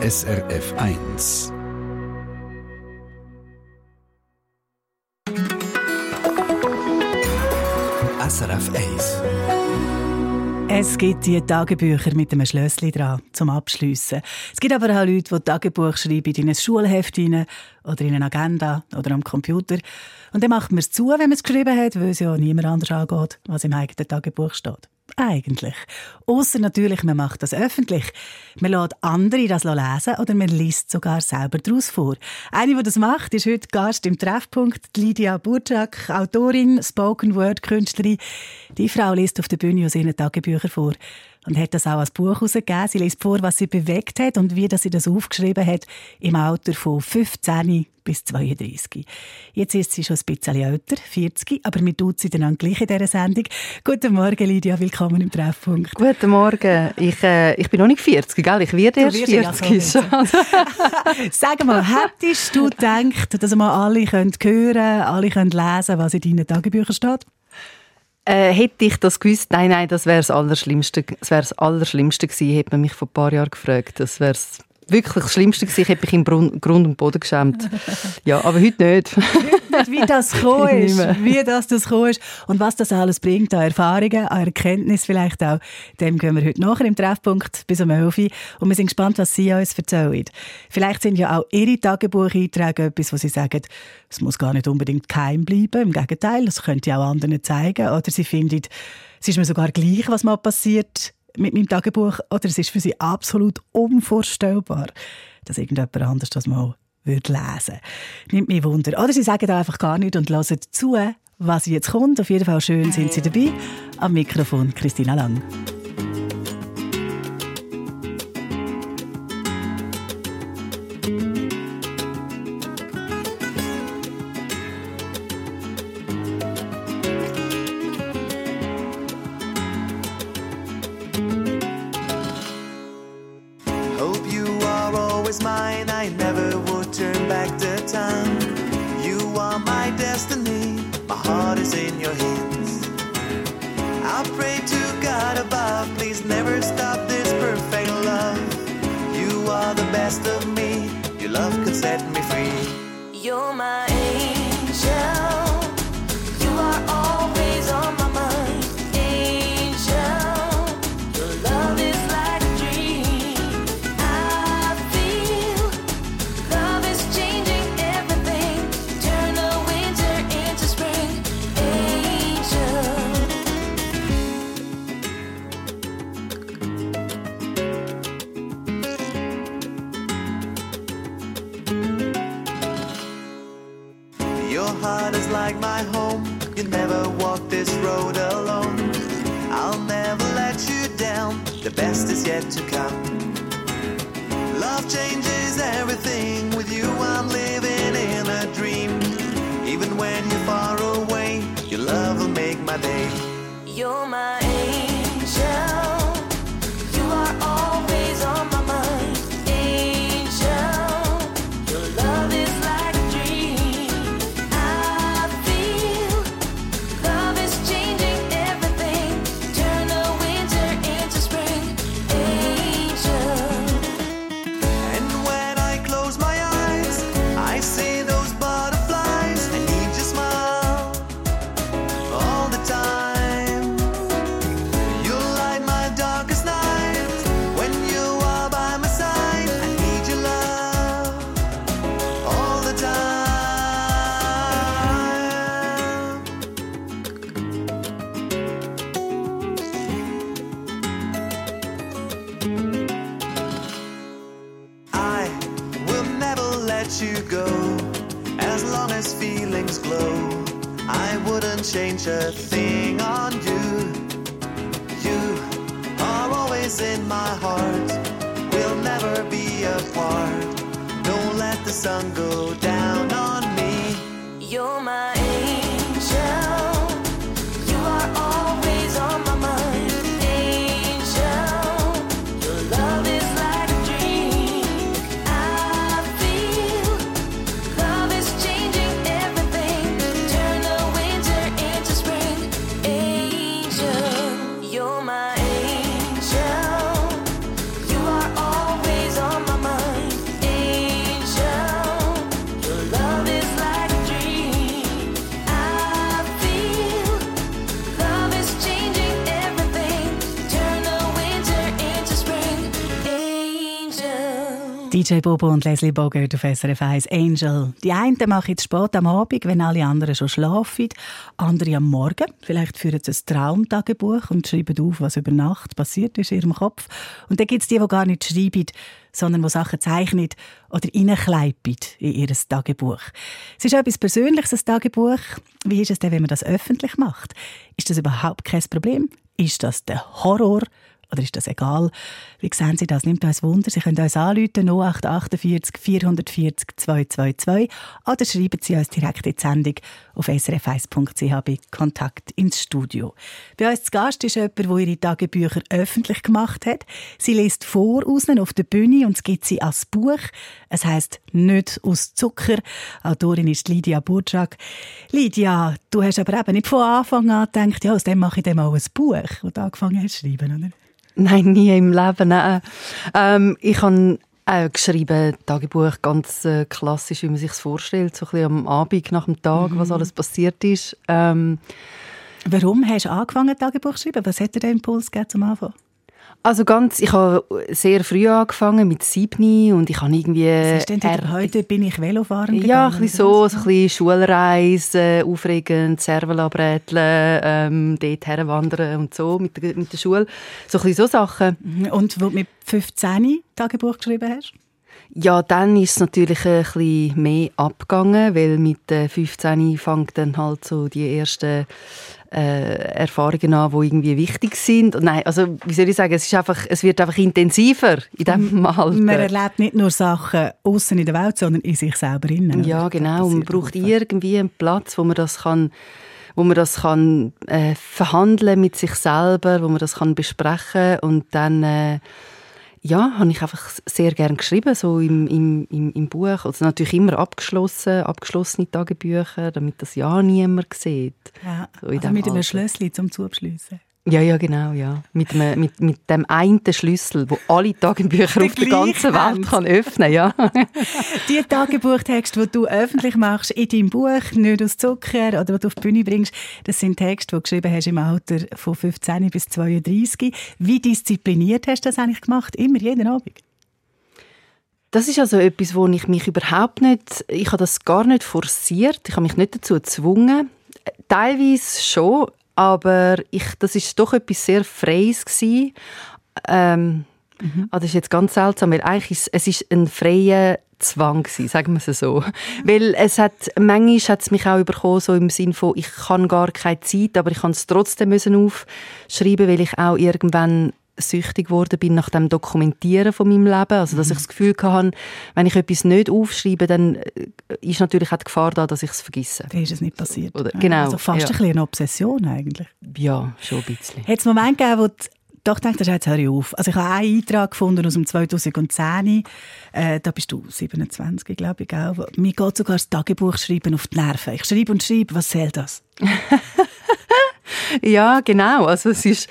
SRF 1. SRF 1. Es gibt die Tagebücher mit einem Schlössli dran zum Abschliessen. Es gibt aber auch Leute, die Tagebuch schreiben in ein Schulheft oder in eine Agenda oder am Computer. Und dann macht man es zu, wenn man es geschrieben hat, weil es ja niemand anders angeht, was im eigenen Tagebuch steht eigentlich? Außer natürlich, man macht das öffentlich. Man lässt andere das lesen oder man liest sogar selber daraus vor. Eine, die das macht, ist heute Gast im Treffpunkt, Lydia Burczak, Autorin, Spoken-Word-Künstlerin. Die Frau liest auf der Bühne aus ihren Tagebüchern vor und hat das auch als Buch herausgegeben. Sie liest vor, was sie bewegt hat und wie sie das aufgeschrieben hat im Alter von 15 bis 32. Jetzt ist sie schon ein bisschen älter, 40, aber wir tut sie dann gleich in dieser Sendung. Guten Morgen, Lydia, willkommen im Treffpunkt. Guten Morgen. Ich, äh, ich bin noch nicht 40, gell? Ich werde erst 40 schon. Sag mal, hättest du gedacht, dass wir alle hören können, alle können lesen was in deinen Tagebüchern steht? Äh, hätte ich das gewusst, nein, nein, das wäre das Allerschlimmste, das wäre das Allerschlimmste gewesen, hätte man mich vor ein paar Jahren gefragt. Das wäre wirklich das Schlimmste gewesen. Ich hätte mich im Grund und Boden geschämt. Ja, aber heute nicht. Wie das gekommen ist, wie das, das gekommen ist und was das alles bringt an Erfahrungen, an Erkenntnis vielleicht auch, dem gehen wir heute nachher im Treffpunkt bis um 11 Uhr. Und wir sind gespannt, was Sie uns erzählen. Vielleicht sind ja auch Ihre Tagebucheinträge etwas, wo Sie sagen, es muss gar nicht unbedingt geheim bleiben, im Gegenteil, das könnte auch anderen zeigen. Oder Sie finden, es ist mir sogar gleich, was mal passiert mit meinem Tagebuch. Oder es ist für Sie absolut unvorstellbar, dass irgendjemand anders das mal würde lesen Nimmt mich Wunder. Oder sie sagen einfach gar nichts und hören zu, was jetzt kommt. Auf jeden Fall schön sind sie dabei. Am Mikrofon Christina Lang. best of me. Your love could set me free. You're my DJ Bobo und Leslie Bogert auf SRF 1 Angel. Die einen machen es spät am Abend, wenn alle anderen schon schlafen. Andere am Morgen. Vielleicht führen sie ein Traumtagebuch und schreiben auf, was über Nacht passiert ist in ihrem Kopf. Und dann gibt es die, die gar nicht schreiben, sondern die Sachen zeichnen oder reinkleipen in ihr Tagebuch. Es ist etwas Persönliches, ein Tagebuch. Wie ist es denn, wenn man das öffentlich macht? Ist das überhaupt kein Problem? Ist das der Horror? Oder ist das egal? Wie sehen Sie das? Nimmt uns Wunder. Sie können uns anrufen, 0848 440 222 oder schreiben Sie uns direkt in die Sendung auf srf1.ch bei Kontakt ins Studio. Bei uns zu Gast ist jemand, der ihre Tagebücher öffentlich gemacht hat. Sie liest vor auf der Bühne und es gibt sie als Buch. Es heißt «Nicht aus Zucker». Autorin ist Lydia Burczak. Lydia, du hast aber eben nicht von Anfang an gedacht, ja, aus dem mache ich dann mal ein Buch, das du angefangen hast zu schreiben, oder? Nein, nie im Leben. Nein. Ähm, ich habe auch geschrieben, Tagebuch ganz äh, klassisch, wie man sich vorstellt, so ein bisschen am Abend nach dem Tag, mhm. was alles passiert ist. Ähm, Warum hast du angefangen, Tagebuch zu schreiben? Was hat dir den Impuls gegeben zum Anfang? Also ganz, ich habe sehr früh angefangen mit siebni und ich habe irgendwie... Was ist denn er heute bin ich Velofahren gegangen? Ja, ein bisschen so, so ein bisschen Schulreise, aufregend, Servela ähm, dort herwandern und so mit der, mit der Schule. So ein bisschen so Sachen. Mhm. Und wo du mit 15 Tagebuch geschrieben hast? Ja, dann ist es natürlich ein bisschen mehr abgegangen, weil mit 15 fängt dann halt so die ersten äh, Erfahrungen an, die irgendwie wichtig sind. Und nein, also wie soll ich sagen, es, ist einfach, es wird einfach intensiver in diesem Alter. Man erlebt nicht nur Sachen außen in der Welt, sondern in sich selber innen. Ja, genau. Und man braucht irgendwie einen Platz, wo man das kann wo man das kann äh, verhandeln mit sich selber, wo man das kann besprechen und dann äh, ja, habe ich einfach sehr gern geschrieben, so im, im, im, im Buch. Also natürlich immer abgeschlossen, abgeschlossene Tagebücher, damit das ja niemand sieht. Ja, so also mit einem Schlüssel zum Zuabschließen. Ja, ja, genau, ja. Mit, dem, mit, mit dem einen Schlüssel, wo alle Tagebücher auf der ganzen Welt kann öffnen ja. die Tagebuchtexte, die du öffentlich machst in deinem Buch, nicht aus Zucker, oder die du auf die Bühne bringst, das sind Texte, die du geschrieben hast im Alter von 15 bis 32. Wie diszipliniert hast du das eigentlich gemacht? Immer, jeden Abend? Das ist also etwas, wo ich mich überhaupt nicht, ich habe das gar nicht forciert, ich habe mich nicht dazu gezwungen. Teilweise schon, aber ich, das ist doch etwas sehr Freies gewesen. Ähm, mhm. ah, das ist jetzt ganz seltsam, weil eigentlich ist, es ist ein freier Zwang gewesen, sagen wir es so. Weil es hat, manchmal hat es mich auch überkommen, so im Sinne von, ich kann gar keine Zeit, aber ich kann es trotzdem müssen aufschreiben, weil ich auch irgendwann süchtig geworden bin nach dem Dokumentieren von meinem Leben. Also, dass mhm. ich das Gefühl hatte, wenn ich etwas nicht aufschreibe, dann äh, ist natürlich auch die Gefahr da, dass ich es vergesse. Dann ist es nicht passiert. Oder, genau. Also fast ja. ein bisschen eine Obsession eigentlich. Ja, schon ein bisschen. Hat es Momente gegeben, wo du doch denkst, jetzt höre ich auf. Also ich habe einen Eintrag gefunden aus dem 2010. Äh, da bist du 27, glaube ich, auch. Mir geht sogar das Tagebuch schreiben auf die Nerven. Ich schreibe und schreibe, was soll das? ja, genau. Also es ist,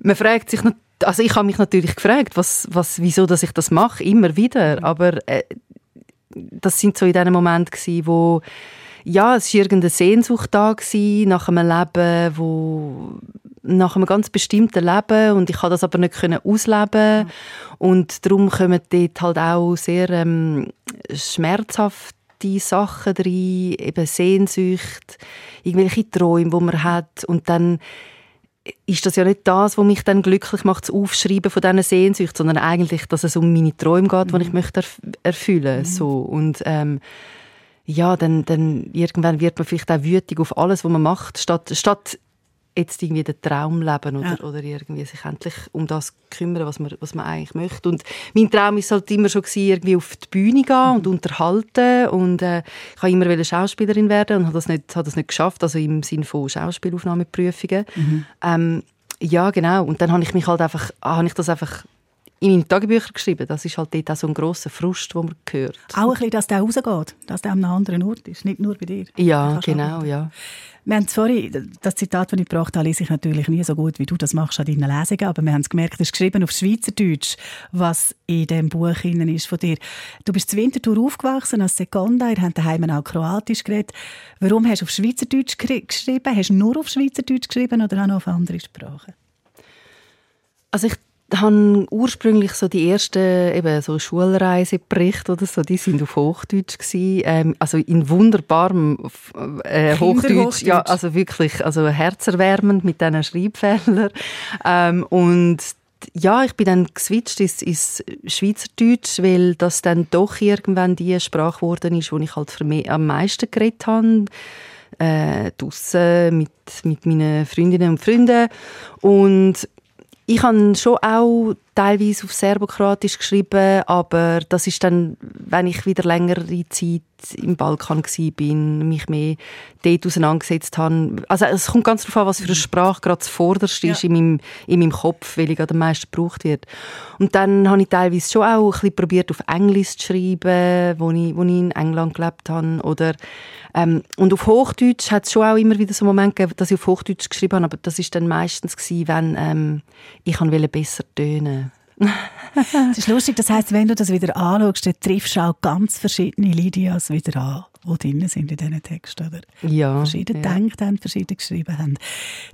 man fragt sich natürlich, also ich habe mich natürlich gefragt, was, was, wieso dass ich das mache, immer wieder. Aber äh, das sind so in diesen Momenten gewesen, wo ja, es war irgendeine Sehnsucht da gewesen, nach einem Leben, wo nach einem ganz bestimmten Leben und ich konnte das aber nicht können ausleben mhm. und darum kommen dort halt auch sehr ähm, schmerzhafte Sachen rein, eben Sehnsucht, irgendwelche Träume, die man hat und dann ist das ja nicht das, was mich dann glücklich macht, das Aufschreiben von diesen Sehnsüchten, sondern eigentlich, dass es um meine Träume geht, mhm. die ich möchte erf erfüllen möchte. Mhm. So. Und ähm, ja, dann, dann irgendwann wird man vielleicht auch wütig auf alles, was man macht, statt, statt jetzt irgendwie den Traum leben oder, ja. oder irgendwie sich endlich um das kümmern, was man, was man eigentlich möchte. Und mein Traum ist halt immer schon gewesen, irgendwie auf die Bühne gehen mhm. und unterhalten und äh, ich wollte immer Schauspielerin werden und habe das nicht, habe das nicht geschafft, also im Sinne von Schauspielaufnahmeprüfungen. Mhm. Ähm, ja, genau. Und dann habe ich mich halt einfach, habe ich das einfach in meinen Tagebüchern geschrieben. Das ist halt dort auch so ein grosser Frust, den man hört. Auch ein bisschen, dass der rausgeht, dass der an einem anderen Ort ist, nicht nur bei dir. Ja, genau, ja. Wir haben vorhin, das Zitat, das ich gebracht habe, lese ich natürlich nie so gut, wie du das machst an deinen Lesungen, aber wir haben es gemerkt, es ist geschrieben auf Schweizerdeutsch, was in dem Buch ist von dir. Du bist zur Winterthur aufgewachsen als Sekunda, ihr habt daheim auch Kroatisch geredet. Warum hast du auf Schweizerdeutsch geschrieben? Hast du nur auf Schweizerdeutsch geschrieben oder auch noch auf andere Sprachen? Also ich habe ursprünglich so die ersten eben so Schulreiseberichte oder so, die sind auf Hochdeutsch gewesen, ähm, also in wunderbarem äh, Hochdeutsch, ja, also wirklich, also herzerwärmend mit diesen Schreibfehlern ähm, und ja, ich bin dann geswitcht ins, ins Schweizerdeutsch, weil das dann doch irgendwann die Sprache geworden ist, wo ich halt am meisten geredet habe. Äh, draussen mit, mit meinen Freundinnen und Freunden. Und ich habe schon auch teilweise auf Serbokratisch geschrieben, aber das ist dann, wenn ich wieder längere Zeit im Balkan bin, mich mehr dort auseinandergesetzt habe. Also es kommt ganz darauf an, was für eine Sprache gerade zuvorderst ja. ist in meinem, in meinem Kopf, weil ich gerade am meisten gebraucht wird. Und dann habe ich teilweise schon auch ein bisschen probiert, auf Englisch zu schreiben, wo ich, wo ich in England gelebt habe. Oder, ähm, und auf Hochdeutsch hat es schon auch immer wieder so Momente gegeben, dass ich auf Hochdeutsch geschrieben habe, aber das ist dann meistens gewesen, wenn ähm, ich besser tönen Es ist lustig, das heisst, wenn du das wieder anschaust, dann triffst du auch ganz verschiedene Lydias wieder an die drin sind in diesen Texten. Oder? Ja. Verschieden ja. gedacht haben, verschieden geschrieben haben.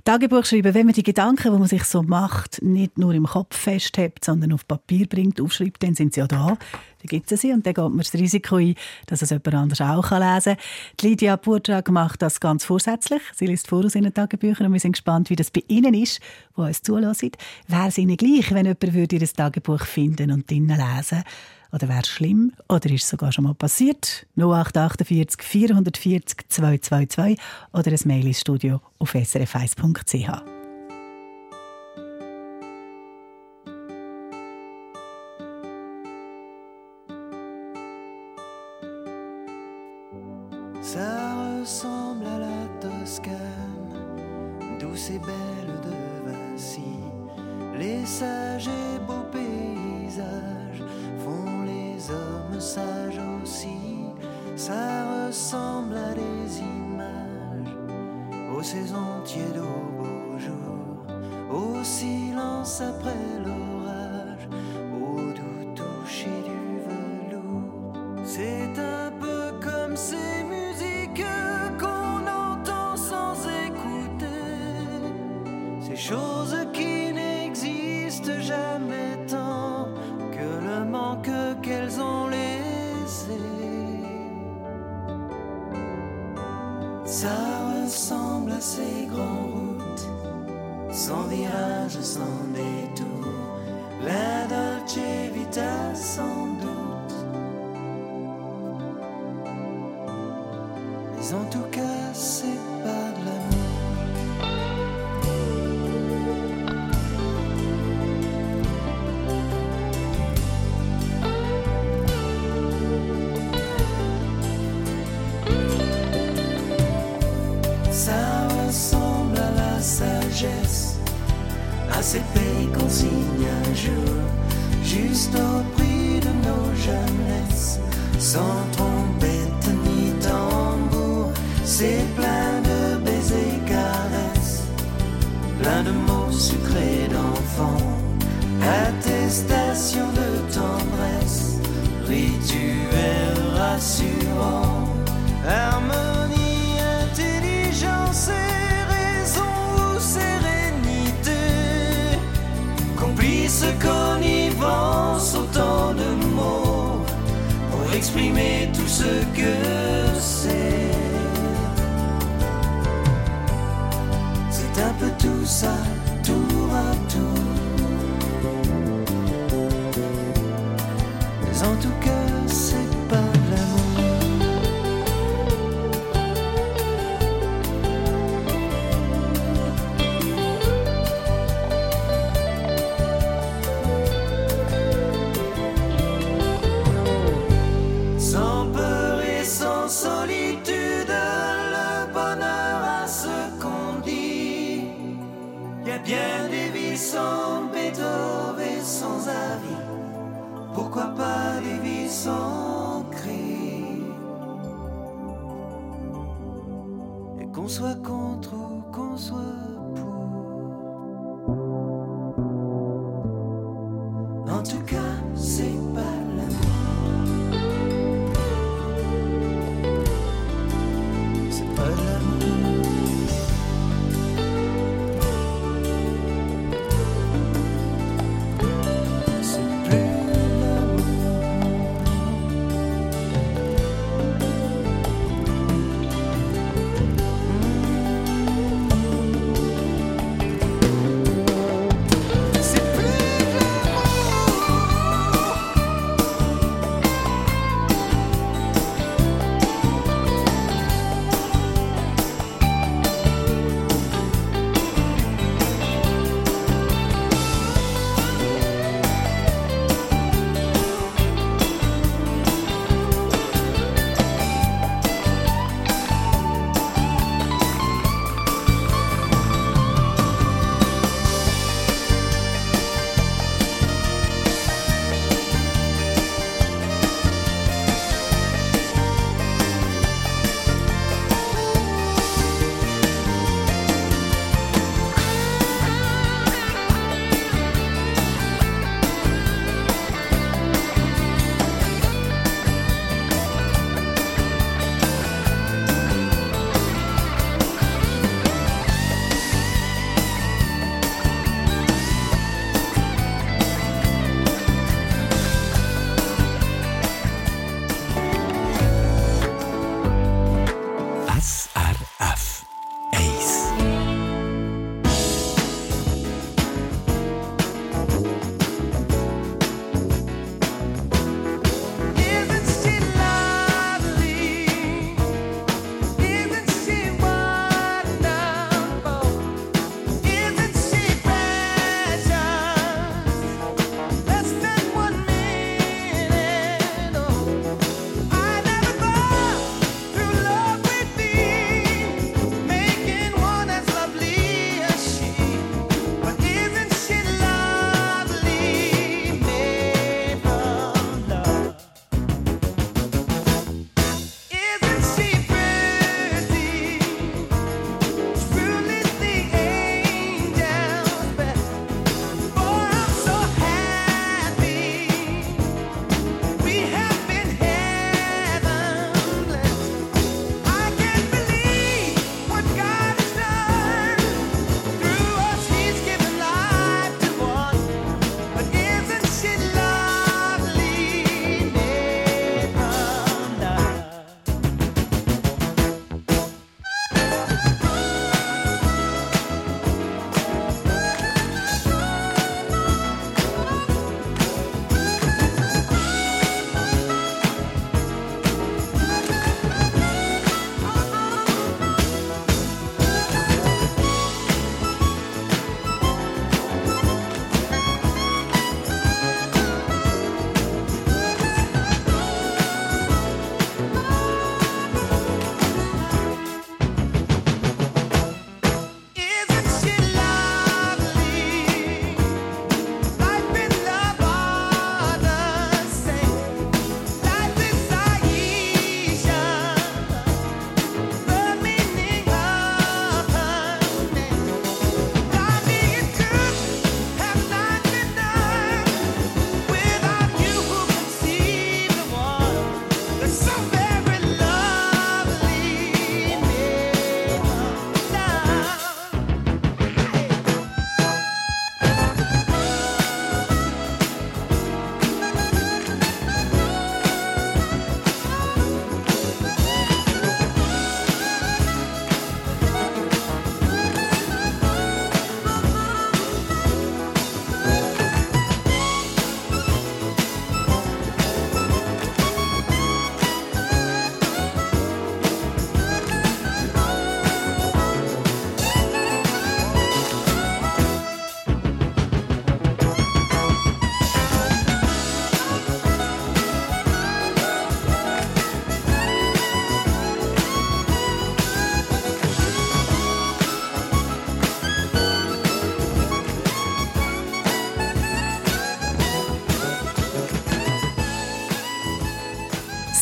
Tagebuch schreiben, wenn man die Gedanken, die man sich so macht, nicht nur im Kopf festhält, sondern auf Papier bringt, aufschreibt, dann sind sie ja da. Dann gibt es sie und dann geht man das Risiko ein, dass es jemand anders auch lesen kann. Die Lydia Burdrag macht das ganz vorsätzlich. Sie liest vor aus ihren Tagebüchern und wir sind gespannt, wie das bei Ihnen ist, wo uns zulassen. Wäre es Ihnen gleich, wenn jemand würde Ihr Tagebuch finden und drinnen lesen? Oder wäre es schlimm? Oder ist es sogar schon mal passiert? 0848 440 222 oder ein Mail ins Studio auf srf1.ch. aussi, ça ressemble à des images, aux saisons tièdes, aux beaux jours, au silence après l'orage,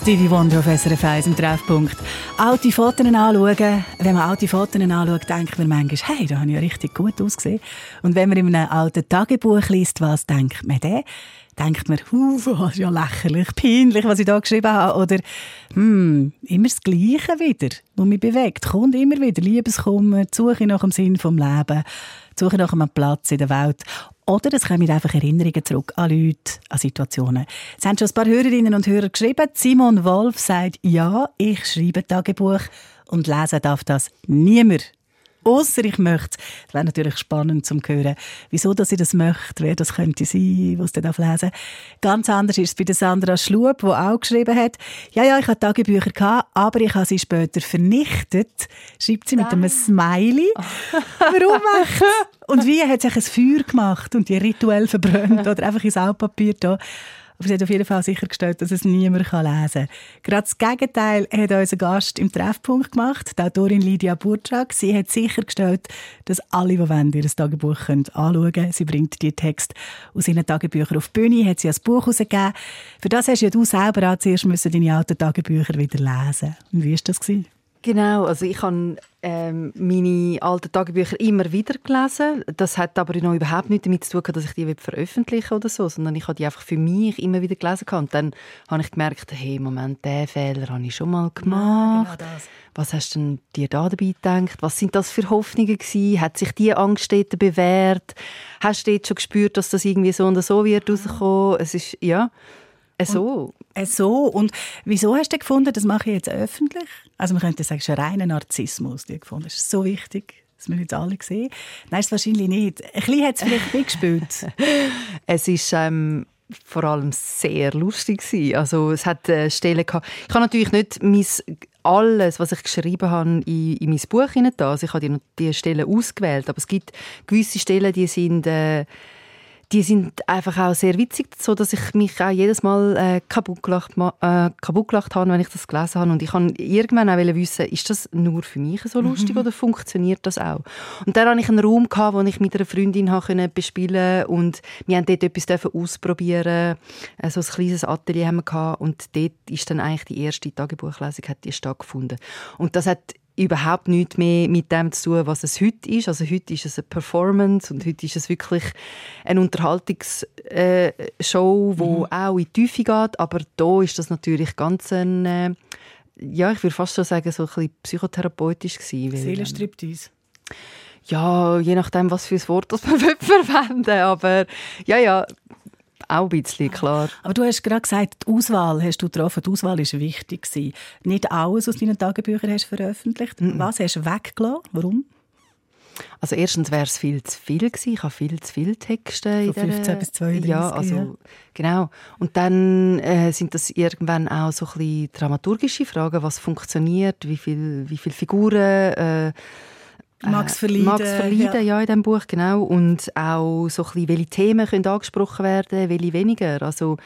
Stevie Wonder auf SRF 1 im Treffpunkt. Alte Fotos anschauen. Wenn man alte Fotos anschaut, denkt man manchmal, hey, da habe ich ja richtig gut ausgesehen. Und wenn man in einem alten Tagebuch liest, was denkt man dann? Denkt man, uh, was ist ja lächerlich, peinlich, was ich da geschrieben habe. Oder, hm, immer das Gleiche wieder, was mich bewegt. Kommt immer wieder Liebeskummer, Suche nach dem Sinn vom Leben, Suche nach einem Platz in der Welt. Oder es kommen einfach Erinnerungen zurück an Leute, an Situationen. Es haben schon ein paar Hörerinnen und Hörer geschrieben. Simon Wolf sagt, ja, ich schreibe Tagebuch und lesen darf das niemand. Ausser ich möchte es. wäre natürlich spannend zu hören, wieso dass ich das möchte, wer das könnte sein, was dann lesen Ganz anders ist es bei der Sandra Schlub, die auch geschrieben hat, ja, ja, ich hatte Tagebücher, gehabt, aber ich habe sie später vernichtet. Schreibt sie mit einem Smiley. Warum echt? Und wie hat sich ein Feuer gemacht und die rituell verbrannt oder einfach ins Altpapier da? Aber sie hat auf jeden Fall sichergestellt, dass es niemand lesen kann. Gerade das Gegenteil hat unser Gast im Treffpunkt gemacht, die Autorin Lydia Burczak. Sie hat sichergestellt, dass alle, die wollen, ihr Tagebuch anschauen können. Sie bringt die Texte aus ihren Tagebüchern auf die Bühne, hat sie ein Buch herausgegeben. Für das hast ja du selber auch zuerst müssen deine alten Tagebücher wieder lesen. Wie war das? Gewesen? Genau, also ich habe ähm, meine alten Tagebücher immer wieder gelesen. Das hat aber noch überhaupt nichts damit zu tun, dass ich die veröffentlichen oder so, sondern ich habe die einfach für mich immer wieder gelesen. Und dann habe ich gemerkt, hey, Moment, den Fehler habe ich schon mal gemacht. Ja, genau Was hast du denn dir da dabei gedacht? Was sind das für Hoffnungen gewesen? Hat sich die Angst dort bewährt? Hast du jetzt schon gespürt, dass das irgendwie so oder so wird rauskommen? Es ist, ja... So. Und, so. Und wieso hast du gefunden, das mache ich jetzt öffentlich? Also man könnte sagen, es ist ein reiner Narzissmus, die gefunden. Das ist so wichtig. Das müssen jetzt alle sehen. Nein, ist wahrscheinlich nicht. Ein bisschen hat es vielleicht mitgespielt. es ist ähm, vor allem sehr lustig gewesen. Also es hat äh, Stellen gehabt. Ich habe natürlich nicht mein alles, was ich geschrieben habe, in, in mein Buch hinein. Also ich habe die, die Stellen ausgewählt, aber es gibt gewisse Stellen, die sind äh, die sind einfach auch sehr witzig, so dass ich mich auch jedes Mal äh, kaputt, gelacht, äh, kaputt gelacht habe, wenn ich das gelesen habe. Und ich kann irgendwann auch wissen, ist das nur für mich so lustig mhm. oder funktioniert das auch? Und dann hatte ich einen Raum, gehabt, wo ich mit einer Freundin habe bespielen und wir haben dort etwas ausprobieren äh, So ein kleines Atelier haben wir gehabt. und dort ist dann eigentlich die erste Tagebuchlesung hat die stattgefunden. Und das hat überhaupt nichts mehr mit dem zu tun, was es heute ist. Also heute ist es eine Performance und heute ist es wirklich eine Unterhaltungsshow, äh, die mhm. auch in die Tiefe geht. Aber da ist das natürlich ganz ein, äh, ja, ich würde fast so sagen, so ein bisschen psychotherapeutisch gewesen. Seelenstriptease. Ja, je nachdem, was für ein Wort das man verwenden Aber ja, ja, auch ein bisschen, klar. Aber du hast gerade gesagt, die Auswahl hast du getroffen. Die Auswahl war wichtig. Nicht alles aus deinen Tagebüchern hast du veröffentlicht. Mm. Was hast du weggelassen? Warum? Also erstens wäre es viel zu viel gewesen. Ich habe viel zu viele Texte. Von 15 der, bis 32. Ja, also, ja. genau. Und dann äh, sind das irgendwann auch so ein bisschen dramaturgische Fragen, was funktioniert, wie viele wie viel Figuren... Äh, Max Verleiden. Max Verleiden, ja. ja, in diesem Buch, genau. Und auch so ein bisschen, welche Themen können angesprochen werden, welche weniger. Also,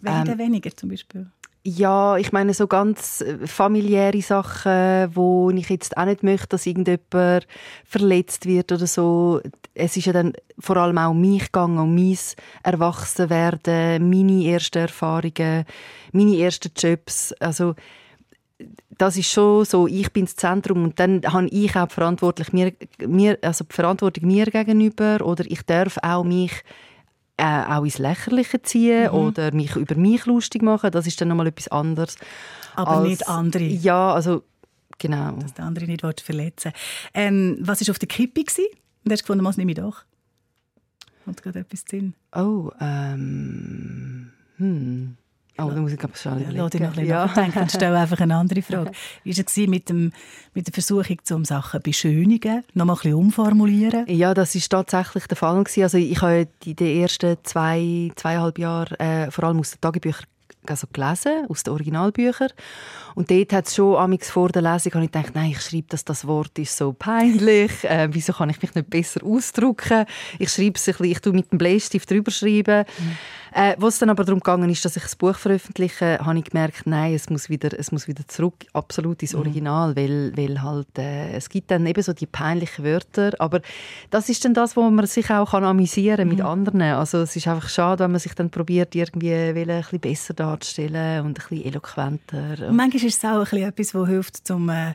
welche ähm, weniger zum Beispiel? Ja, ich meine so ganz äh, familiäre Sachen, wo ich jetzt auch nicht möchte, dass irgendjemand verletzt wird oder so. Es ist ja dann vor allem auch um mich gegangen, um mein Erwachsenwerden, meine ersten Erfahrungen, meine ersten Jobs. Also das ist schon so, ich bin das Zentrum und dann habe ich auch verantwortlich mir, mir, also die Verantwortung mir gegenüber oder ich darf auch mich äh, auch ins Lächerliche ziehen mhm. oder mich über mich lustig machen. Das ist dann nochmal etwas anderes. Aber als, nicht andere. Ja, also genau. Dass der andere nicht verletzen ähm, Was war auf der Kippe? Gewesen? Und hast du gefunden, was nehme ich doch? Hat gerade etwas Sinn? Oh, ähm... Hm. Oh, da muss ich aber schon ja, dich noch ein ja. nachdenken und stelle einfach eine andere Frage. Wie war es mit, dem, mit der Versuchung, um Sachen beschönigen, noch mal ein bisschen umformulieren? Ja, das war tatsächlich der Fall. Also ich habe in den ersten zwei, zweieinhalb Jahren äh, vor allem aus den Tagebüchern also gelesen, aus den Originalbüchern. Und dort hat es schon amix vor der Lesung ich gedacht, nein, ich schreibe, dass das Wort ist so peinlich. Äh, wieso kann ich mich nicht besser ausdrücken? Ich schreibe es ein bisschen, ich tue mit dem Bleistift drüber schreiben. Mhm. Äh, was dann aber darum gegangen ist, dass ich das Buch veröffentliche, habe ich gemerkt, nein, es muss wieder, es muss wieder zurück, absolut ins mhm. Original, mhm. weil, weil halt, äh, es gibt dann eben so die peinlichen Wörter, aber das ist dann das, wo man sich auch kann amüsieren mhm. mit anderen. Also es ist einfach schade, wenn man sich dann probiert, irgendwie ein bisschen besser darzustellen und ein bisschen eloquenter. Manchmal ist es auch ein bisschen etwas, was hilft, um, äh,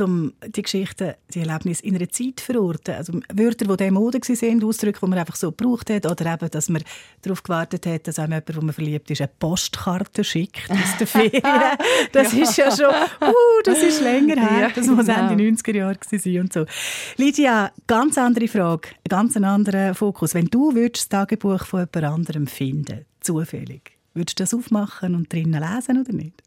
um die Geschichten, die Erlebnisse in einer Zeit zu verorten. Also Wörter, die der Mode waren, Ausdrücke, die man einfach so gebraucht hat, oder eben, dass man darauf gewartet hat, dass einem jemand, wo man verliebt ist, eine Postkarte schickt aus der Ferien. Das ja. ist ja schon, uh, das ist länger her. Das muss genau. Ende 90er Jahre sein und so. Lydia, ganz andere Frage, ein ganz anderer Fokus. Wenn du das Tagebuch von jemand anderem finden, zufällig, würdest du das aufmachen und drinnen lesen oder nicht?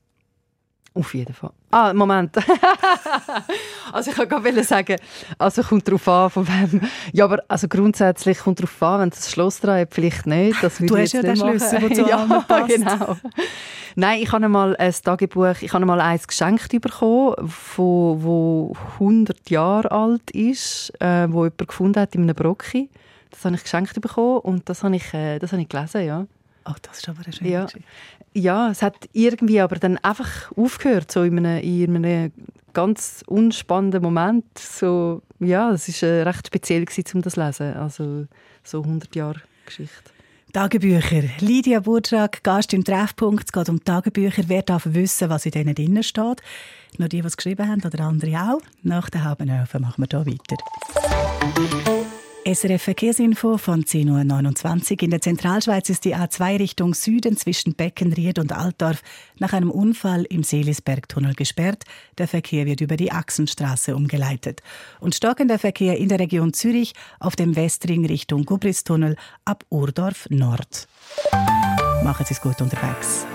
Auf jeden Fall. Ah, Moment. also ich wollte sagen, also kommt darauf an, von wem. Ja, aber also grundsätzlich kommt darauf an, wenn das Schloss dran hat, vielleicht nicht. Das du hast ja den Schlüssel, der zu ja, passt. genau. Nein, ich habe mal ein Tagebuch, ich habe mal eins geschenkt bekommen, von, wo 100 Jahre alt ist, äh, wo jemand gefunden hat in einem Brocki. Das habe ich geschenkt bekommen und das habe ich, äh, das habe ich gelesen, ja. Oh, das ist aber eine schöne ja. Ja, es hat irgendwie aber dann einfach aufgehört, so in einem, in einem ganz unspannenden Moment. So, ja, es war äh, recht speziell, gewesen, um das zu lesen. Also so 100 Jahre Geschichte. Tagebücher. Lydia Burtschak, Gast im Treffpunkt. Es geht um Tagebücher. Wer darf wissen, was in denen drin steht? Nur die, die es geschrieben haben oder andere auch. Nach der halben Elfen machen wir hier weiter. SRF Verkehrsinfo von 10.29 Uhr. In der Zentralschweiz ist die A2 Richtung Süden zwischen Beckenried und Altdorf nach einem Unfall im Seelisbergtunnel gesperrt. Der Verkehr wird über die Achsenstraße umgeleitet. Und stockender Verkehr in der Region Zürich auf dem Westring Richtung Gubristunnel ab Urdorf Nord. Machen Sie es gut unterwegs.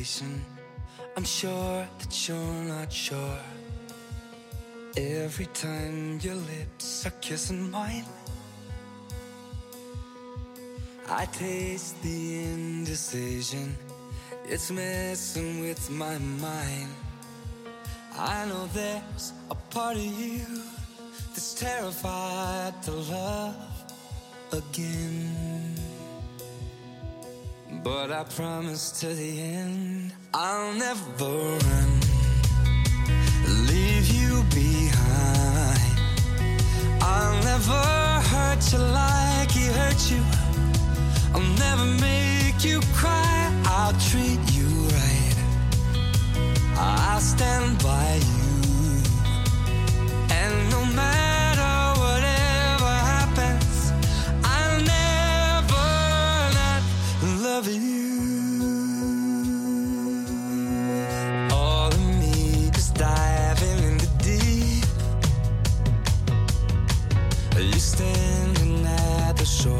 I'm sure that you're not sure. Every time your lips are kissing mine, I taste the indecision. It's messing with my mind. I know there's a part of you that's terrified to love again. But I promise to the end, I'll never run, leave you behind. I'll never hurt you like he hurt you. I'll never make you cry. I'll treat you right. I'll stand by you. And no matter standing at the shoreline,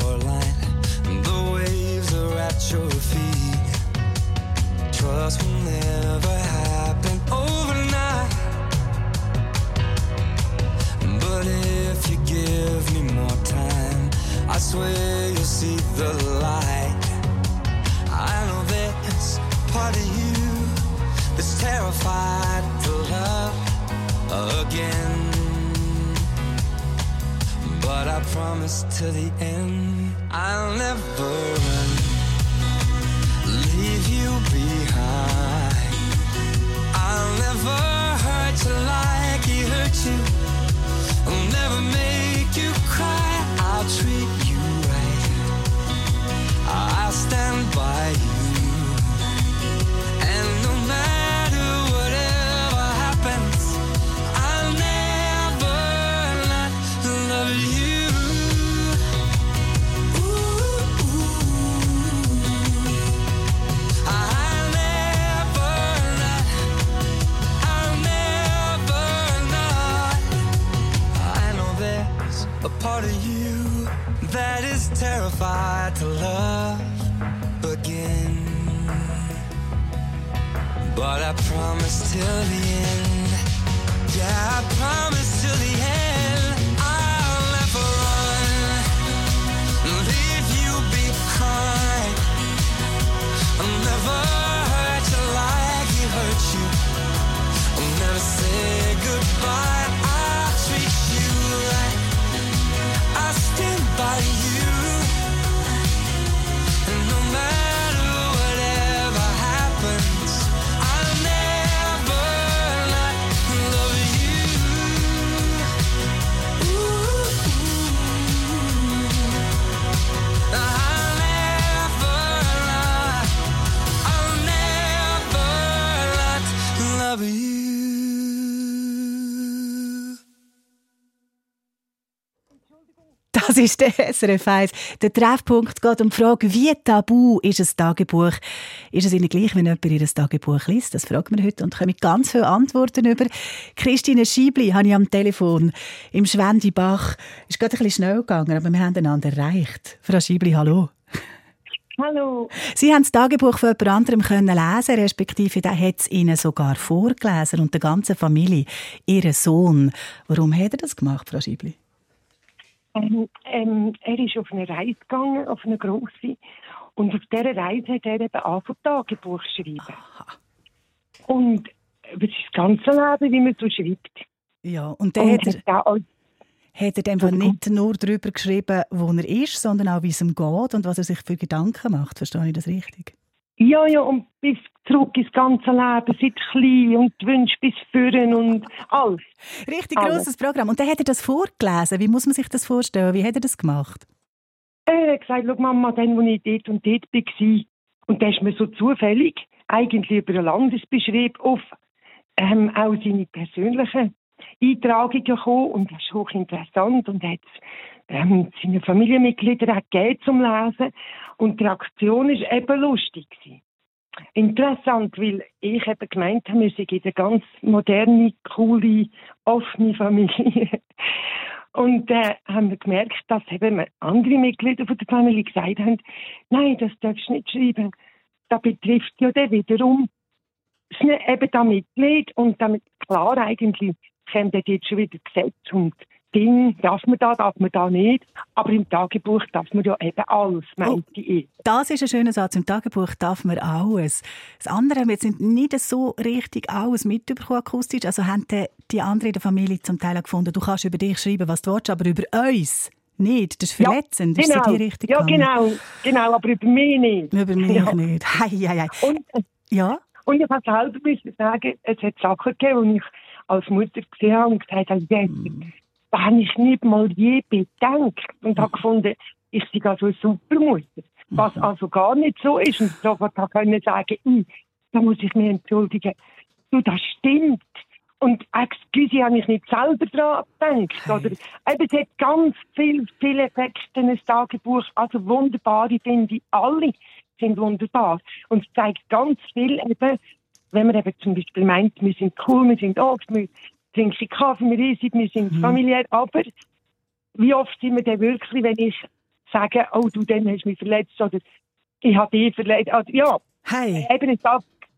ist der SRF 1. Der Treffpunkt geht um die Frage, wie tabu ist ein Tagebuch? Ist es Ihnen gleich, wenn jemand Ihr Tagebuch liest? Das fragen wir heute und kommen ganz viele Antworten über. Christine Schiebli habe ich am Telefon im Schwendibach. Ist gerade ein bisschen schnell gegangen, aber wir haben einander erreicht. Frau Schiebli, hallo. Hallo. Sie haben das Tagebuch von jemand anderem können lesen, respektive der hat es Ihnen sogar vorgelesen und der ganzen Familie, Ihren Sohn. Warum hat er das gemacht, Frau Schiebli? Ähm, ähm, er ist auf eine Reise gegangen, auf eine grosse. Und auf dieser Reise hat er eben angefangen, Tagebuch zu schreiben. Und über sein ganzes Leben, wie man so schreibt. Ja, und der Und hat er, hat hat er einfach nicht nur darüber geschrieben, wo er ist, sondern auch, wie es ihm geht und was er sich für Gedanken macht. Verstehe ich das richtig? Ja, ja, und bis zurück ins ganze Leben, seit klein und die Wünsche bis führen und alles. Richtig Alles. grosses Programm. Und dann hat er das vorgelesen. Wie muss man sich das vorstellen? Wie hat er das gemacht? Er hat gesagt, schau Mama, dann, wo ich dort und dort war, und da ist mir so zufällig, eigentlich über einen Landesbeschrieb auf ähm, auch seine persönlichen Eintragungen gekommen und das ist hochinteressant und hat ähm, seine Familienmitglieder hat gegeben zum Lesen und die Reaktion ist eben lustig gewesen. Interessant, weil ich eben gemeint habe, wir sind eine ganz moderne, coole, offene Familie. Und äh, haben wir gemerkt, dass eben andere Mitglieder von der Familie gesagt haben, nein, das darfst du nicht schreiben. Das betrifft ja dann wiederum eben das Mitglied und damit klar eigentlich kommt jetzt schon wieder Gesetz und Ding, darf man da, darf man da nicht. Aber im Tagebuch darf man ja eben alles, meinte oh, ich. Das ist ein schöner Satz. Im Tagebuch darf man alles. Das andere wir jetzt nicht so richtig alles mitbekommen akustisch. Also haben die anderen in der Familie zum Teil gefunden, du kannst über dich schreiben, was du willst, aber über uns nicht. Das ist verletzend. Ja, genau. Ist die richtig Ja, genau. genau. Aber über mich nicht. Über mich ja. nicht. Hei, hei, hei. Und, ja? Und ich muss selber müssen sagen, es hat Sachen gegeben, die ich als Mutter gesehen habe und gesagt habe, yes, mm da habe ich nicht mal je bedenkt und habe gefunden, ich bin also eine Supermutter. Was mhm. also gar nicht so ist. Und sofort können sagen, da muss ich mich entschuldigen. Du, das stimmt. Und excuse, habe ich nicht selber daran gedacht. Oder, eben, es hat ganz viel, viele Effekte, ein Tagebuch. Also wunderbare finde ich. Alle sind wunderbar. Und es zeigt ganz viel eben, wenn man eben zum Beispiel meint, wir sind cool, wir sind oft, wir trinke ich Kaffee, wir essen, wir sind mhm. familiär. Aber wie oft sind wir denn wirklich, wenn ich sage, oh, du, dann hast mich verletzt oder ich habe dich verletzt. Also, ja, hey. eben, es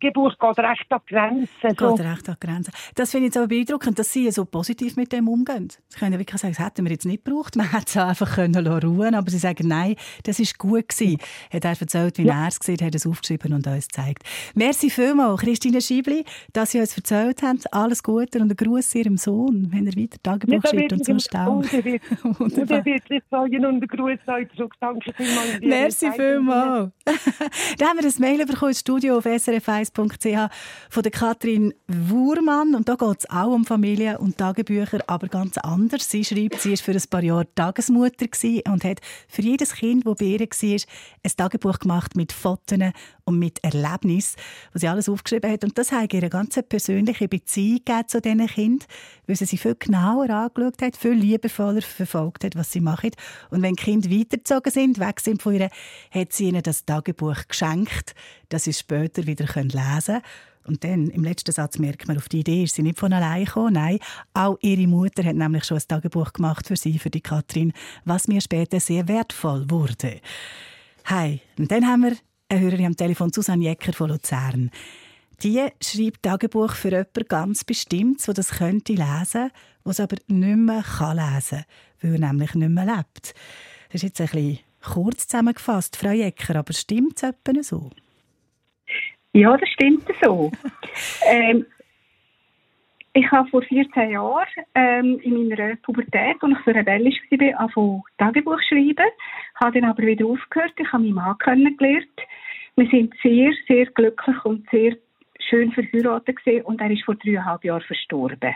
Gebuch geht recht an die Grenzen. So. Geht recht an die Grenzen. Das finde ich jetzt aber beeindruckend, dass Sie so positiv mit dem umgehen. Sie können wirklich sagen, das hätten wir jetzt nicht gebraucht. Man hätte es einfach können ruhen aber Sie sagen, nein, das war gut gewesen. Hat er erzählt, wie ja. er es gesehen hat, es aufgeschrieben und uns gezeigt. Merci vielmals, Christine Schiebli, dass Sie uns erzählt haben. Alles Gute und einen Gruß Ihrem Sohn, wenn er weiter Tagebuch schreibt und sonst auch. Wunderbar. wirklich sagen und einen Gruß euch zurück. Danke vielmals. Merci vielmals. Dann haben wir ein Mail bekommen ins Studio auf SRF 1 srf.ch von der Katrin Wurmann. Und da geht es auch um Familie und Tagebücher, aber ganz anders. Sie schreibt, sie war für ein paar Jahre Tagesmutter und hat für jedes Kind, das bei ihr war, ein Tagebuch gemacht mit Fotos und mit Erlebnissen, was sie alles aufgeschrieben hat. Und das hat ihr eine ganz persönliche Beziehung zu diesen Kindern, weil sie sie viel genauer angeschaut hat, viel liebevoller verfolgt hat, was sie machen. Und wenn die Kinder weitergezogen sind, weg sind von ihr, hat sie ihnen das Tagebuch geschenkt, dass sie später wieder lesen können. Und dann, im letzten Satz merkt man, auf die Idee ist sie nicht von allein gekommen. Nein, auch ihre Mutter hat nämlich schon ein Tagebuch gemacht für sie, für die Katrin, was mir später sehr wertvoll wurde. Hi, und dann haben wir eine Hörerin am Telefon, Susanne Jecker von Luzern. Die schreibt Tagebuch für jemanden ganz bestimmt, der das könnte lesen, was aber nicht mehr kann lesen kann, weil er nämlich nicht mehr lebt. Das ist jetzt ein bisschen kurz zusammengefasst, Frau Jecker, aber stimmt es etwa so? Ja, das stimmt so. ähm, ich habe vor 14 Jahren ähm, in meiner Pubertät, als ich so rebellisch war, angefangen Tagebuch schreiben. Habe dann aber wieder aufgehört. Ich habe meinen Mann kennengelernt. Wir sind sehr, sehr glücklich und sehr schön verheiratet gewesen, und er ist vor dreieinhalb Jahren verstorben.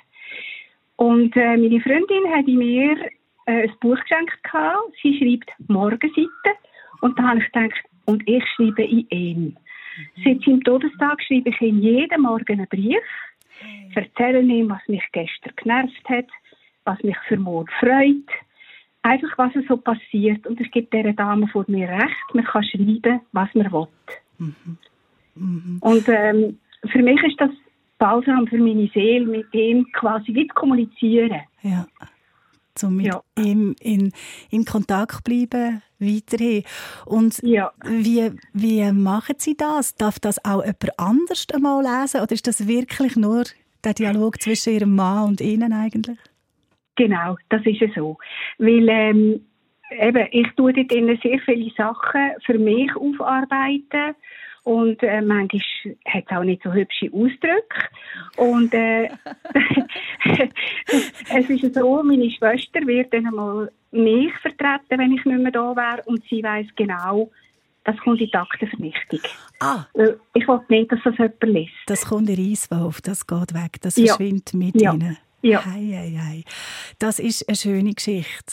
Und äh, meine Freundin hat mir äh, ein Buch geschenkt. Gehabt. Sie schreibt Morgenseite. Und da habe ich gedacht, und ich schreibe in ihm. Seit seinem Todestag schreibe ich ihm jeden Morgen einen Brief, erzähle ihm, was mich gestern genervt hat, was mich für morgen freut, einfach was so passiert. Und es gibt dieser Dame vor mir recht, man kann schreiben, was man will. Mhm. Mhm. Und ähm, für mich ist das Balsam für meine Seele, mit ihm quasi wie zu kommunizieren. Ja um mit ja. ihm in, in Kontakt bleiben weiterhin. Und ja. wie, wie machen Sie das? Darf das auch jemand anders einmal lesen oder ist das wirklich nur der Dialog zwischen Ihrem Mann und Ihnen eigentlich? Genau, das ist es so. Weil ähm, eben, ich tue dort sehr viele Sachen für mich aufarbeiten und äh, manchmal hat es auch nicht so hübsche Ausdrücke. Und äh, es ist so, meine Schwester wird dann einmal mich vertreten, wenn ich nicht mehr da wäre. Und sie weiß genau, das kommt in die Aktenvernichtung. Ah. Ich will nicht, dass das jemand liest. Das kommt in Eiswolf, das geht weg, das verschwindet ja. mit ja. ihnen. Ja. Hei, hei, hei. Das ist eine schöne Geschichte.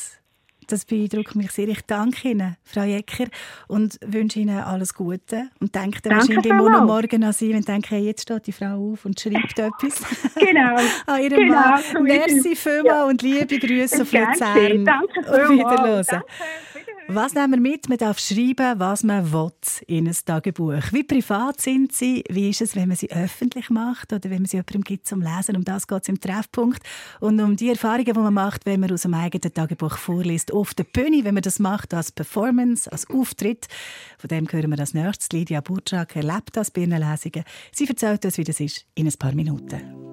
Das beeindruckt mich sehr. Ich danke Ihnen, Frau Jecker, und wünsche Ihnen alles Gute. Und denke dann wahrscheinlich immer noch morgen an Sie, wenn Sie denken, hey, jetzt steht die Frau auf und schreibt etwas. Genau. an Ihrem genau, Mann. so Merci vielmals ja. und liebe Grüße auf Luzern. Danke Auf Wiederhören. Danke. Was nehmen wir mit? Man darf schreiben, was man will in ein Tagebuch. Wie privat sind sie? Wie ist es, wenn man sie öffentlich macht oder wenn man sie jemandem gibt zum Lesen? Um das geht es im Treffpunkt. Und um die Erfahrungen, die man macht, wenn man aus dem eigenen Tagebuch vorliest. Auf der Bühne, wenn man das macht als Performance, als Auftritt. Von dem hören wir als nächstes. Lydia Burczak erlebt das bei ihren Lesungen. Sie erzählt uns, wie das ist, in ein paar Minuten.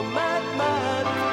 of mad.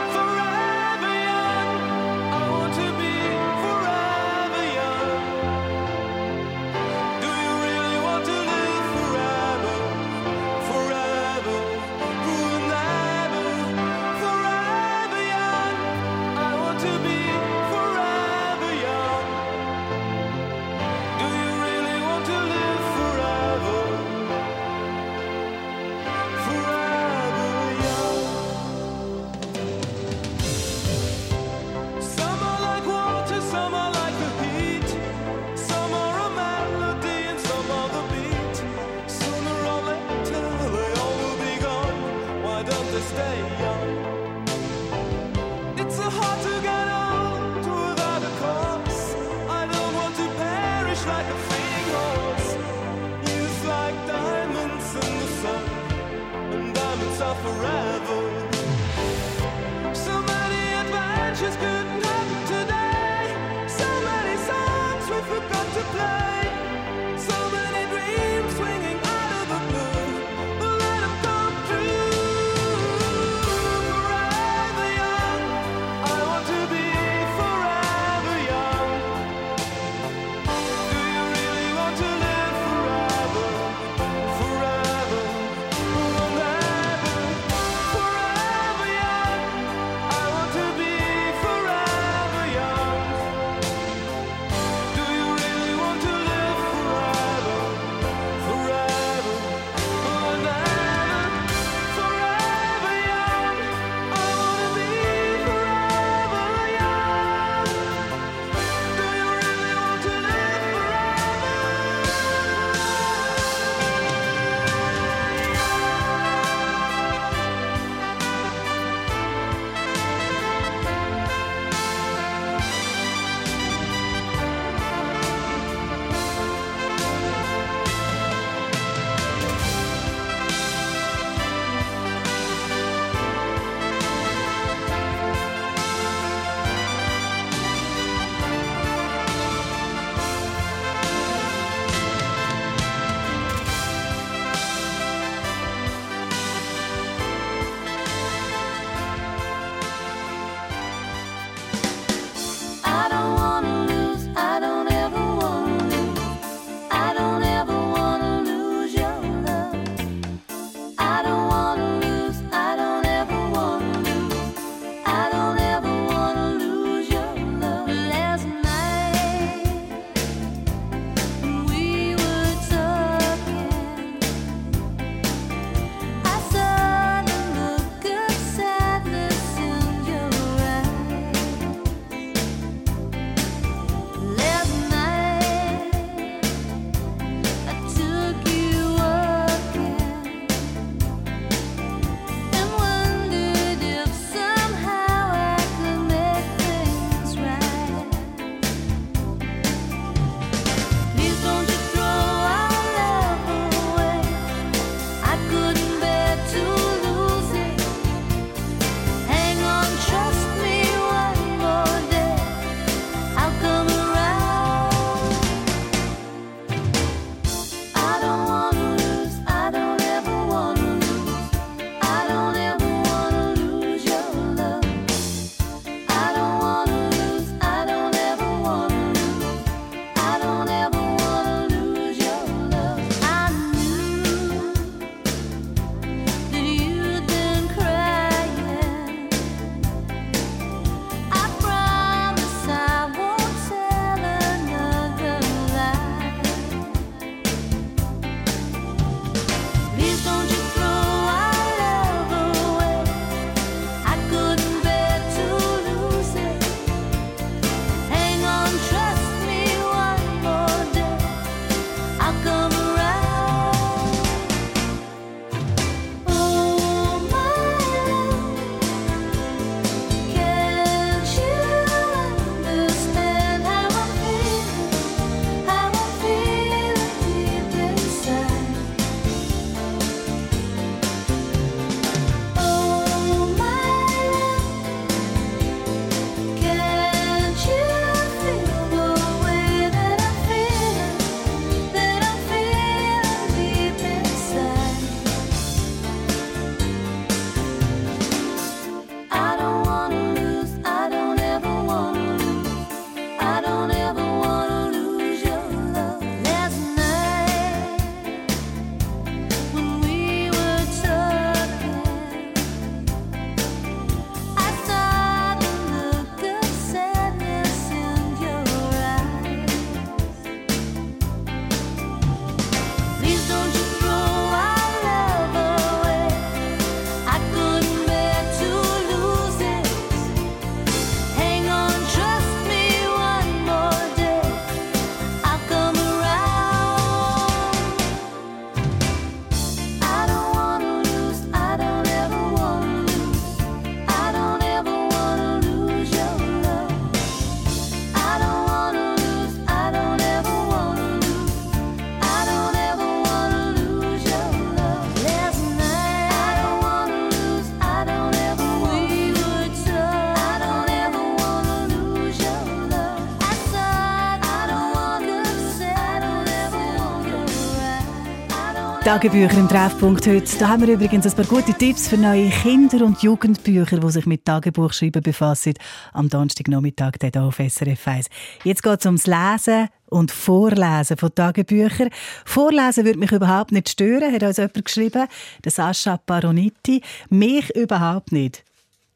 Tagebücher im Treffpunkt heute. Da haben wir übrigens ein paar gute Tipps für neue Kinder- und Jugendbücher, die sich mit Tagebuchschreiben befassen. Am Donnerstagnachmittag hier auf SRF 1. Jetzt geht es ums Lesen und Vorlesen von Tagebüchern. Vorlesen würde mich überhaupt nicht stören, hat uns jemand geschrieben. Der Sascha Paronitti. Mich überhaupt nicht.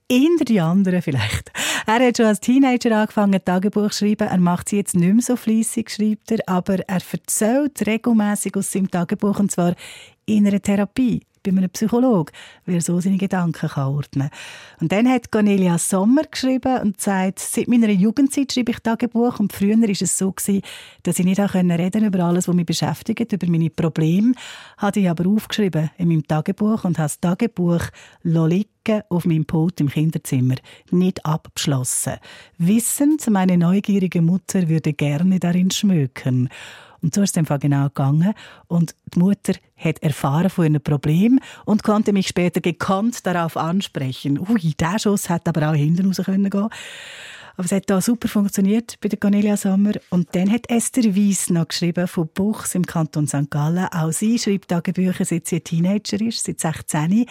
Eher die anderen vielleicht. Er hat schon als Teenager angefangen, Tagebuch zu schreiben. Er macht sie jetzt nicht mehr so fleissig, schreibt er, aber er erzählt regelmäßig aus seinem Tagebuch, und zwar in einer Therapie bei einem Psychologen, wie er so seine Gedanken kann ordnen. Und dann hat Cornelia Sommer geschrieben und sagt, seit meiner Jugendzeit schreibe ich Tagebuch und früher war es so, gewesen, dass ich nicht auch reden über alles, was mich beschäftigt, über meine Probleme, hatte ich aber aufgeschrieben in meinem Tagebuch und habe das Tagebuch liegen auf meinem Pult im Kinderzimmer, nicht abgeschlossen. Wissend, meine neugierige Mutter würde gerne darin schmökern. Und so ist es einfach genau gegangen. Und die Mutter hat erfahren von ihrem Problem und konnte mich später gekonnt darauf ansprechen. Ui, der Schuss hätte aber auch hinten raus können. Aber es hat da super funktioniert bei der Cornelia Sommer. Und dann hat Esther Weiss noch geschrieben von Buchs im Kanton St. Gallen. Auch sie schreibt Tagebücher, seit sie Teenager ist, seit 16.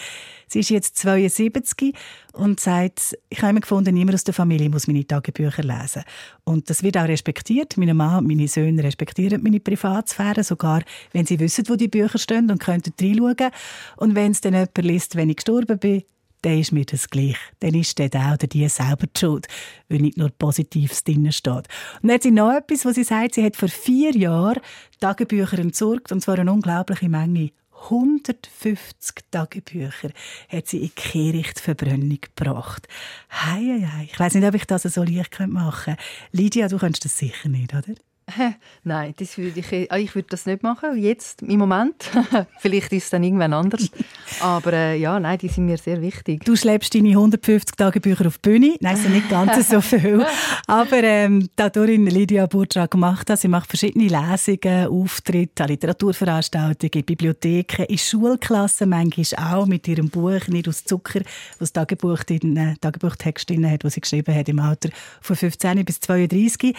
Sie ist jetzt 72 und sagt, ich habe immer gefunden, niemand aus der Familie muss meine Tagebücher lesen. Und das wird auch respektiert. Meine Mann und meine Söhne respektieren meine Privatsphäre, sogar wenn sie wissen, wo die Bücher stehen und könnten reinschauen. Und wenn es dann jemand liest, wenn ich gestorben bin, dann ist mir das gleich. Dann ist der oder die selber die Schuld, weil nicht nur Positives drin steht. Und dann hat sie noch etwas, was sie sagt, sie hat vor vier Jahren Tagebücher entsorgt, und zwar eine unglaubliche Menge. 150 Tagebücher hat sie in Kehrichtverbrennung gebracht. Hei, hei, hei. Ich weiß nicht, ob ich das so leicht machen könnte. Lydia, du kannst das sicher nicht, oder? Nein, das würde ich, ah, ich würde das nicht machen, jetzt, im Moment. Vielleicht ist es dann irgendwann anders. Aber äh, ja, nein, die sind mir sehr wichtig. Du schleppst deine 150 Tagebücher auf die Bühne. Nein, es sind nicht ganz so viel. Aber ähm, die Autorin Lydia Burtra gemacht hat, sie macht verschiedene Lesungen, Auftritte, Literaturveranstaltungen in Bibliotheken, in Schulklassen, manchmal auch mit ihrem Buch «Nicht aus Zucker», was Tagebuch drin, äh, Tagebuchtext drin hat, was sie geschrieben hat im Alter von 15 bis 32.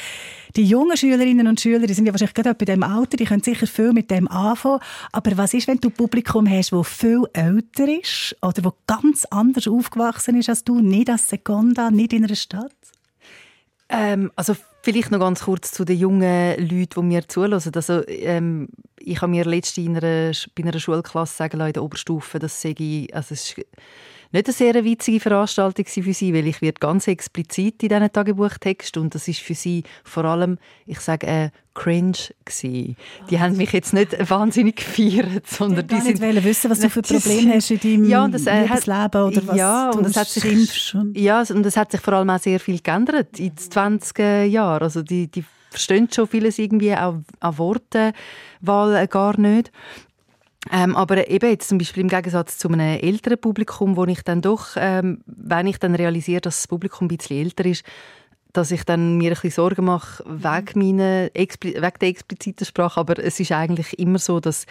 Die jungen Schülerinnen Schülerinnen und Schüler, die sind ja wahrscheinlich gerade bei dem Alter, die können sicher viel mit dem anfangen. Aber was ist, wenn du Publikum hast, das viel älter ist oder das ganz anders aufgewachsen ist als du, nicht als Seconda, nicht in einer Stadt? Ähm, also vielleicht noch ganz kurz zu den jungen Leuten, die mir zuhören. Also, ähm, ich habe mir letztens in einer, bei einer Schulklasse sagen lassen, in der Oberstufe, dass ich, also es ist nicht eine sehr witzige Veranstaltung für sie, weil ich werde ganz explizit in diesen Tagebuchtext und das ist für sie vor allem, ich sage, äh, cringe gewesen. Die haben mich jetzt nicht wahnsinnig gefeiert, sondern die sind wollen wissen, was du für Probleme hast in deinem ja, das, äh, Leben oder was ja, du und das hat sich, Ja, und das hat sich vor allem auch sehr viel geändert in den 20 Jahren. Also die, die verstehen schon vieles irgendwie auch an Wortenwahl gar nicht. Ähm, aber eben jetzt zum Beispiel im Gegensatz zu einem älteren Publikum, wo ich dann doch, ähm, wenn ich dann realisiere, dass das Publikum ein bisschen älter ist, dass ich dann mir ein bisschen Sorgen mache wegen, meiner, wegen der expliziten Sprache. Aber es ist eigentlich immer so, dass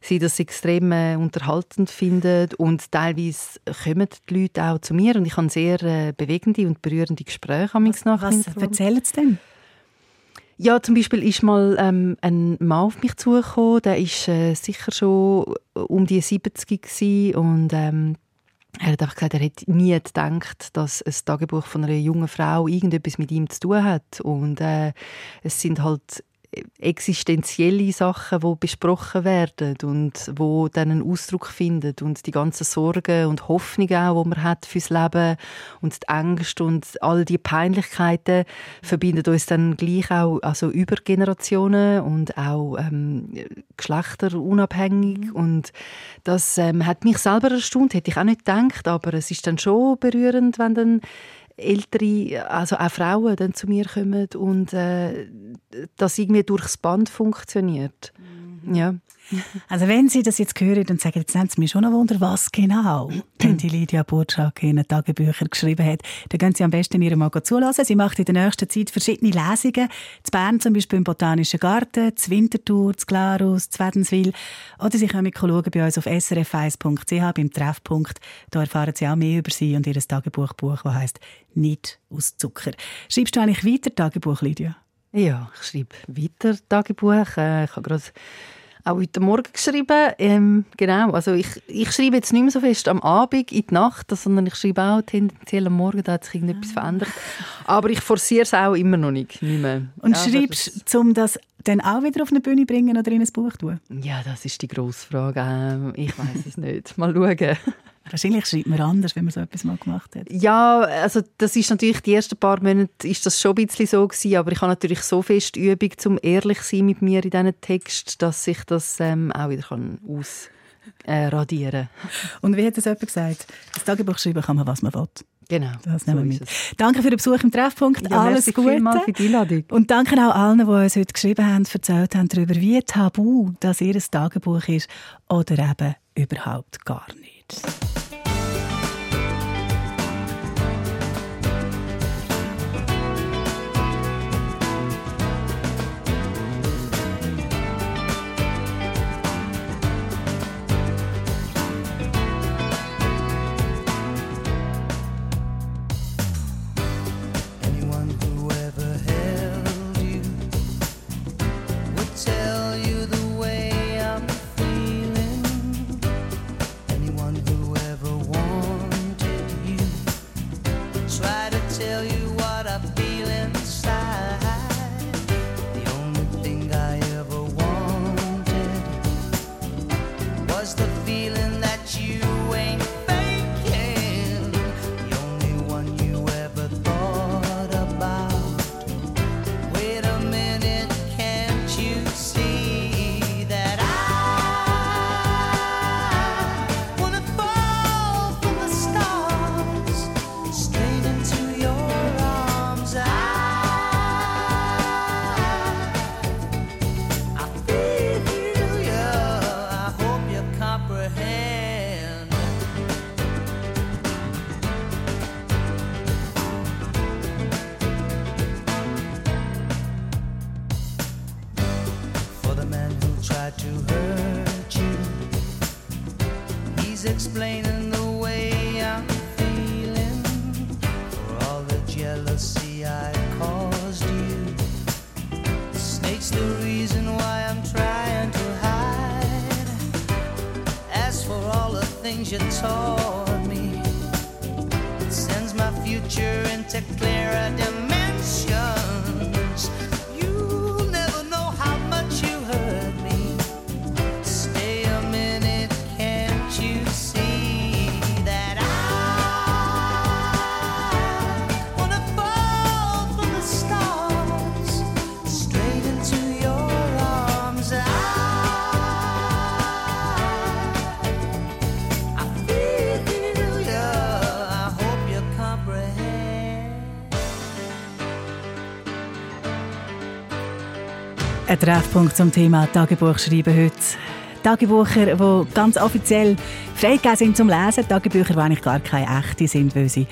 sie das extrem äh, unterhaltend finden und teilweise kommen die Leute auch zu mir und ich habe sehr äh, bewegende und berührende Gespräche was, nach Was erzählen sie denn? Ja, zum Beispiel ist mal ähm, ein Mann auf mich zugekommen, der ist äh, sicher schon um die 70 gewesen und ähm, er hat einfach gesagt, er hätte nie gedacht, dass ein Tagebuch von einer jungen Frau irgendetwas mit ihm zu tun hat. Und äh, es sind halt existenzielle Sachen, die besprochen werden und wo dann einen Ausdruck finden und die ganzen Sorgen und Hoffnungen auch, die man hat fürs Leben und die Ängste und all die Peinlichkeiten verbinden uns dann gleich auch also über Generationen und auch ähm, geschlechterunabhängig mhm. und das ähm, hat mich selber erstaunt, hätte ich auch nicht gedacht, aber es ist dann schon berührend, wenn dann ältere, also auch Frauen dann zu mir kommen und äh, das irgendwie durchs Band funktioniert. Mhm. Ja. Also wenn Sie das jetzt hören und sagen, jetzt nennt es mich schon ein Wunder, was genau denn die Lydia Burczak in den Tagebüchern geschrieben hat, dann können Sie am besten ihr mal zulassen. Sie macht in der nächsten Zeit verschiedene Lesungen. Zu Bern zum Beispiel im Botanischen Garten, zu Winterthur, zu Glarus, zu Wädenswil. Oder Sie können schauen bei uns auf srf1.ch beim Treffpunkt. Da erfahren Sie auch mehr über sie und ihr Tagebuchbuch, das heisst «Nicht aus Zucker». Schreibst du eigentlich weiter Tagebuch, Lydia? Ja, ich schreibe weiter Tagebuch. Äh, ich habe gerade auch heute Morgen geschrieben. Ähm, genau, also ich, ich schreibe jetzt nicht mehr so fest am Abend, in die Nacht, sondern ich schreibe auch tendenziell am Morgen, da hat sich irgendetwas verändert. Aber ich forciere es auch immer noch nicht. nicht mehr. Und Ja, schreibst du, um das dann auch wieder auf eine Bühne bringen oder in ein Buch tun? Ja, das ist die grosse Frage. Ähm, ich weiß es nicht. Mal schauen. Wahrscheinlich schreibt man anders, wenn man so etwas mal gemacht hat. Ja, also das ist natürlich die ersten paar Monate ist das schon ein bisschen so gewesen, aber ich habe natürlich so fest Übung zum ehrlich sein mit mir in diesen Text, dass ich das ähm, auch wieder kann aus äh, radieren. Und wie hat das jemand gesagt? Das Tagebuch schreiben kann man, was man will. Genau. Das nehmen wir mit. Danke für den Besuch im Treffpunkt. Ja, Alles Gute. für die Einladung. Und danke auch allen, die uns heute geschrieben haben, erzählt haben darüber, wie tabu das ihr Tagebuch ist oder eben überhaupt gar nicht. Anyone who ever held you would tell you the there. Treffpunkt zum Thema Tagebuch schreiben heute. Tagebucher, die ganz offiziell freigegeben sind zum Lesen. Tagebücher, die eigentlich gar keine echte sind, weil sie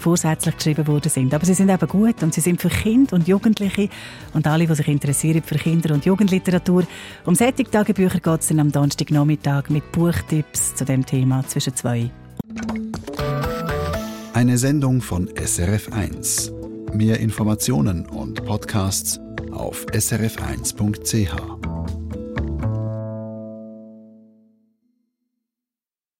vorsätzlich geschrieben worden sind. Aber sie sind eben gut und sie sind für Kinder und Jugendliche und alle, die sich interessieren für Kinder- und Jugendliteratur. Um solche Tagebücher geht es dann am Donnerstagnachmittag mit Buchtipps zu dem Thema zwischen zwei Eine Sendung von SRF1. Mehr Informationen und Podcasts auf srf1.ch.